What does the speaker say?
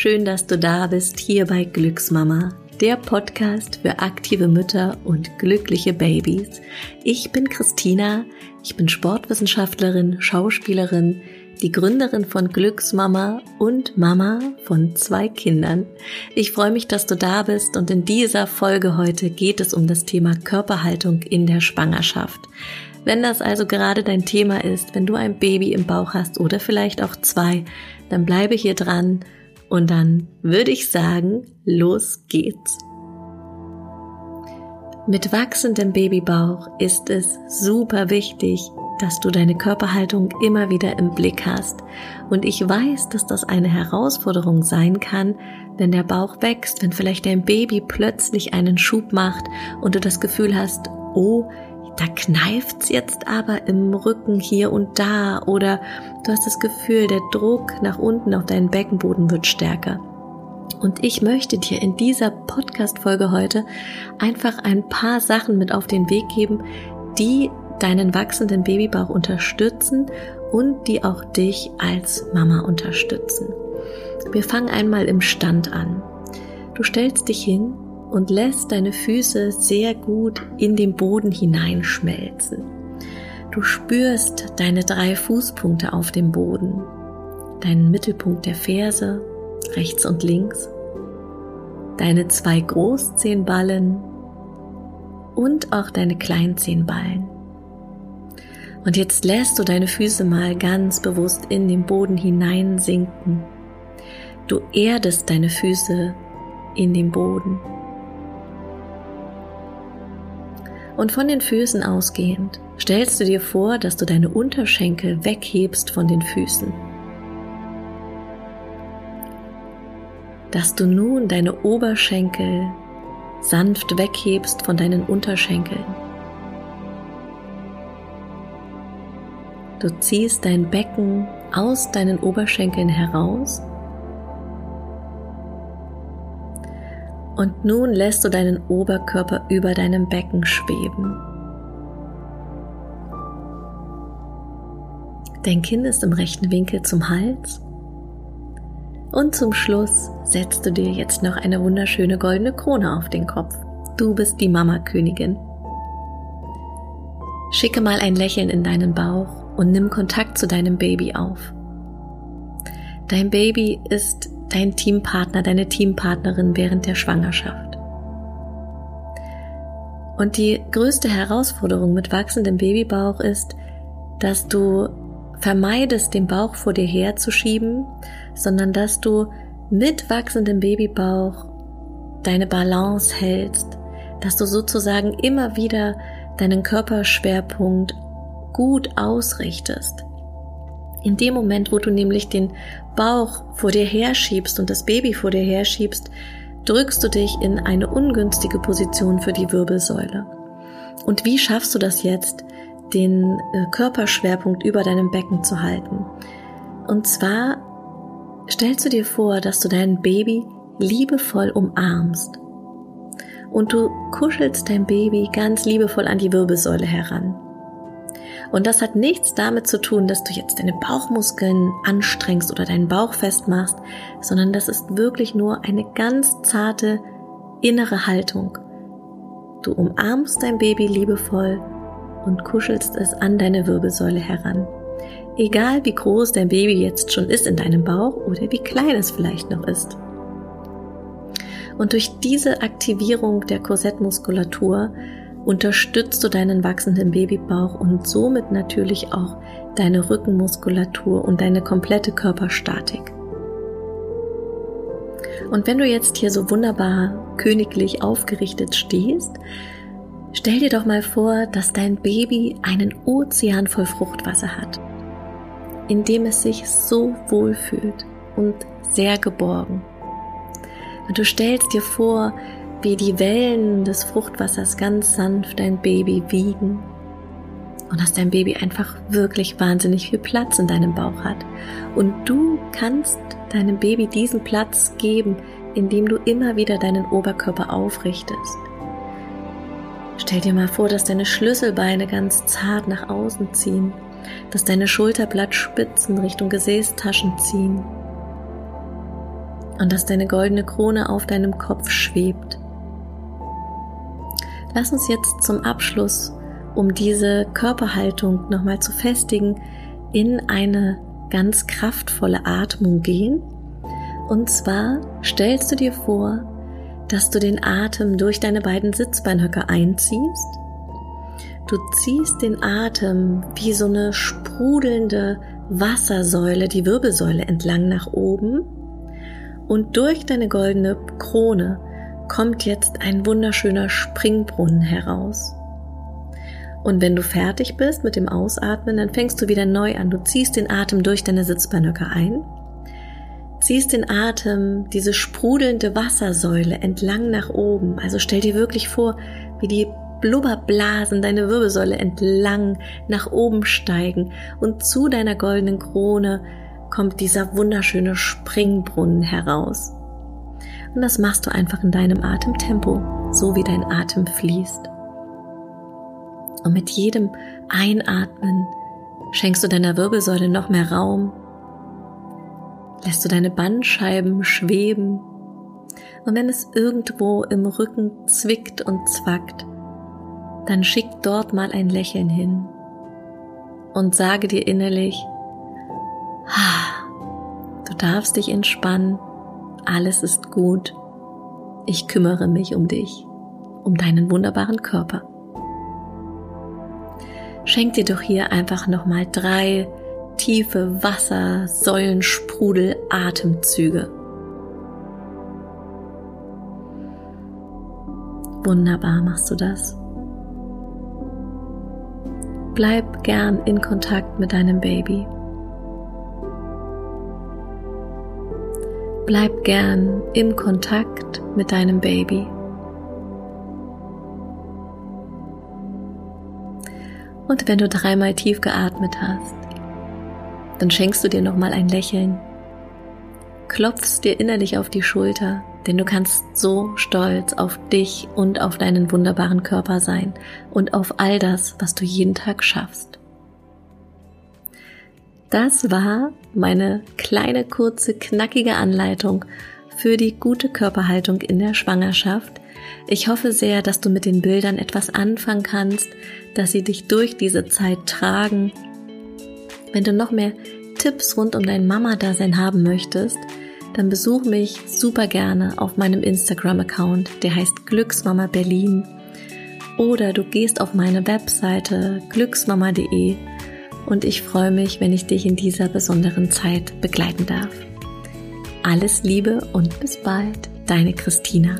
schön, dass du da bist hier bei Glücksmama, der Podcast für aktive Mütter und glückliche Babys. Ich bin Christina, ich bin Sportwissenschaftlerin, Schauspielerin, die Gründerin von Glücksmama und Mama von zwei Kindern. Ich freue mich, dass du da bist und in dieser Folge heute geht es um das Thema Körperhaltung in der Schwangerschaft. Wenn das also gerade dein Thema ist, wenn du ein Baby im Bauch hast oder vielleicht auch zwei, dann bleibe hier dran und dann würde ich sagen, los geht's. Mit wachsendem Babybauch ist es super wichtig, dass du deine Körperhaltung immer wieder im Blick hast. Und ich weiß, dass das eine Herausforderung sein kann, wenn der Bauch wächst, wenn vielleicht dein Baby plötzlich einen Schub macht und du das Gefühl hast, oh, da kneift's jetzt aber im Rücken hier und da oder du hast das Gefühl, der Druck nach unten auf deinen Beckenboden wird stärker. Und ich möchte dir in dieser Podcast-Folge heute einfach ein paar Sachen mit auf den Weg geben, die deinen wachsenden Babybauch unterstützen und die auch dich als Mama unterstützen. Wir fangen einmal im Stand an. Du stellst dich hin und lässt deine Füße sehr gut in den Boden hineinschmelzen. Du spürst deine drei Fußpunkte auf dem Boden, deinen Mittelpunkt der Ferse, rechts und links, deine zwei Großzehenballen und auch deine Kleinzehenballen. Und jetzt lässt du deine Füße mal ganz bewusst in den Boden hineinsinken. Du erdest deine Füße in den Boden. Und von den Füßen ausgehend stellst du dir vor, dass du deine Unterschenkel weghebst von den Füßen. Dass du nun deine Oberschenkel sanft weghebst von deinen Unterschenkeln. Du ziehst dein Becken aus deinen Oberschenkeln heraus Und nun lässt du deinen Oberkörper über deinem Becken schweben. Dein Kinn ist im rechten Winkel zum Hals. Und zum Schluss setzt du dir jetzt noch eine wunderschöne goldene Krone auf den Kopf. Du bist die Mama-Königin. Schicke mal ein Lächeln in deinen Bauch und nimm Kontakt zu deinem Baby auf. Dein Baby ist dein Teampartner, deine Teampartnerin während der Schwangerschaft. Und die größte Herausforderung mit wachsendem Babybauch ist, dass du vermeidest, den Bauch vor dir herzuschieben, sondern dass du mit wachsendem Babybauch deine Balance hältst, dass du sozusagen immer wieder deinen Körperschwerpunkt gut ausrichtest. In dem Moment, wo du nämlich den Bauch vor dir herschiebst und das Baby vor dir herschiebst, drückst du dich in eine ungünstige Position für die Wirbelsäule. Und wie schaffst du das jetzt, den äh, Körperschwerpunkt über deinem Becken zu halten? Und zwar stellst du dir vor, dass du dein Baby liebevoll umarmst. Und du kuschelst dein Baby ganz liebevoll an die Wirbelsäule heran. Und das hat nichts damit zu tun, dass du jetzt deine Bauchmuskeln anstrengst oder deinen Bauch festmachst, sondern das ist wirklich nur eine ganz zarte innere Haltung. Du umarmst dein Baby liebevoll und kuschelst es an deine Wirbelsäule heran. Egal wie groß dein Baby jetzt schon ist in deinem Bauch oder wie klein es vielleicht noch ist. Und durch diese Aktivierung der Korsettmuskulatur unterstützt du deinen wachsenden Babybauch und somit natürlich auch deine Rückenmuskulatur und deine komplette Körperstatik. Und wenn du jetzt hier so wunderbar königlich aufgerichtet stehst, stell dir doch mal vor, dass dein Baby einen Ozean voll Fruchtwasser hat, in dem es sich so wohl fühlt und sehr geborgen. Und du stellst dir vor, wie die Wellen des Fruchtwassers ganz sanft dein Baby wiegen und dass dein Baby einfach wirklich wahnsinnig viel Platz in deinem Bauch hat. Und du kannst deinem Baby diesen Platz geben, indem du immer wieder deinen Oberkörper aufrichtest. Stell dir mal vor, dass deine Schlüsselbeine ganz zart nach außen ziehen, dass deine Schulterblattspitzen Richtung Gesäßtaschen ziehen und dass deine goldene Krone auf deinem Kopf schwebt. Lass uns jetzt zum Abschluss, um diese Körperhaltung nochmal zu festigen, in eine ganz kraftvolle Atmung gehen. Und zwar stellst du dir vor, dass du den Atem durch deine beiden Sitzbeinhöcker einziehst. Du ziehst den Atem wie so eine sprudelnde Wassersäule, die Wirbelsäule entlang nach oben und durch deine goldene Krone kommt jetzt ein wunderschöner Springbrunnen heraus. Und wenn du fertig bist mit dem Ausatmen, dann fängst du wieder neu an. Du ziehst den Atem durch deine Sitzbeinhöcker ein, ziehst den Atem, diese sprudelnde Wassersäule entlang nach oben. Also stell dir wirklich vor, wie die Blubberblasen deine Wirbelsäule entlang nach oben steigen und zu deiner goldenen Krone kommt dieser wunderschöne Springbrunnen heraus. Und das machst du einfach in deinem Atemtempo, so wie dein Atem fließt. Und mit jedem Einatmen schenkst du deiner Wirbelsäule noch mehr Raum, lässt du deine Bandscheiben schweben und wenn es irgendwo im Rücken zwickt und zwackt, dann schick dort mal ein Lächeln hin und sage dir innerlich, du darfst dich entspannen, alles ist gut, ich kümmere mich um dich, um deinen wunderbaren Körper. Schenk dir doch hier einfach nochmal drei tiefe Wasser, Säulensprudel, Atemzüge. Wunderbar machst du das. Bleib gern in Kontakt mit deinem Baby. Bleib gern im Kontakt mit deinem Baby. Und wenn du dreimal tief geatmet hast, dann schenkst du dir nochmal ein Lächeln, klopfst dir innerlich auf die Schulter, denn du kannst so stolz auf dich und auf deinen wunderbaren Körper sein und auf all das, was du jeden Tag schaffst. Das war meine kleine, kurze, knackige Anleitung für die gute Körperhaltung in der Schwangerschaft. Ich hoffe sehr, dass du mit den Bildern etwas anfangen kannst, dass sie dich durch diese Zeit tragen. Wenn du noch mehr Tipps rund um dein Mama-Dasein haben möchtest, dann besuch mich super gerne auf meinem Instagram-Account, der heißt Glücksmama Berlin. Oder du gehst auf meine Webseite glücksmama.de und ich freue mich, wenn ich dich in dieser besonderen Zeit begleiten darf. Alles Liebe und bis bald, deine Christina.